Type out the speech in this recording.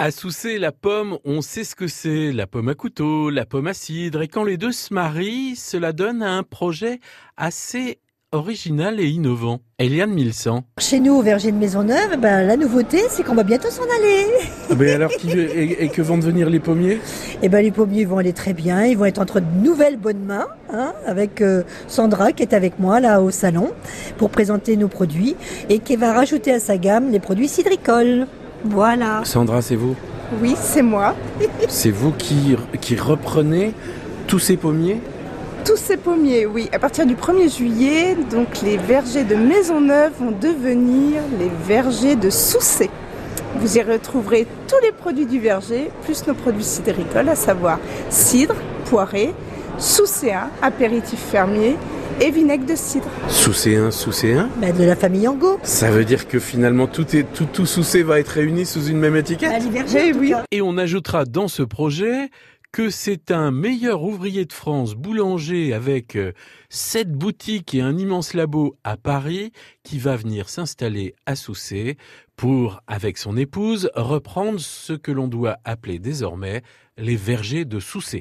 À Soussé, la pomme, on sait ce que c'est, la pomme à couteau, la pomme à cidre, et quand les deux se marient, cela donne un projet assez original et innovant. Eliane Milsan. Chez nous, au verger de Maisonneuve, ben, la nouveauté, c'est qu'on va bientôt s'en aller. Ah ben alors, qui, et, que vont devenir les pommiers? Eh ben, les pommiers vont aller très bien. Ils vont être entre de nouvelles bonnes mains, hein, avec euh, Sandra qui est avec moi là au salon pour présenter nos produits et qui va rajouter à sa gamme les produits cidricoles. Voilà. Sandra, c'est vous Oui, c'est moi. c'est vous qui, qui reprenez tous ces pommiers tous ces pommiers, oui. À partir du 1er juillet, donc les vergers de Maisonneuve vont devenir les vergers de Soucé. Vous y retrouverez tous les produits du verger, plus nos produits cidricoles, à savoir cidre, poiré, soucéen, apéritif fermier et vinaigre de cidre. Soucéen, soucéen bah, De la famille Angot. Ça veut dire que finalement tout, est, tout, tout Soucé va être réuni sous une même étiquette bah, oui. Et on ajoutera dans ce projet que c'est un meilleur ouvrier de France, boulanger avec euh, sept boutiques et un immense labo à Paris, qui va venir s'installer à Soucé pour, avec son épouse, reprendre ce que l'on doit appeler désormais les vergers de Soucé.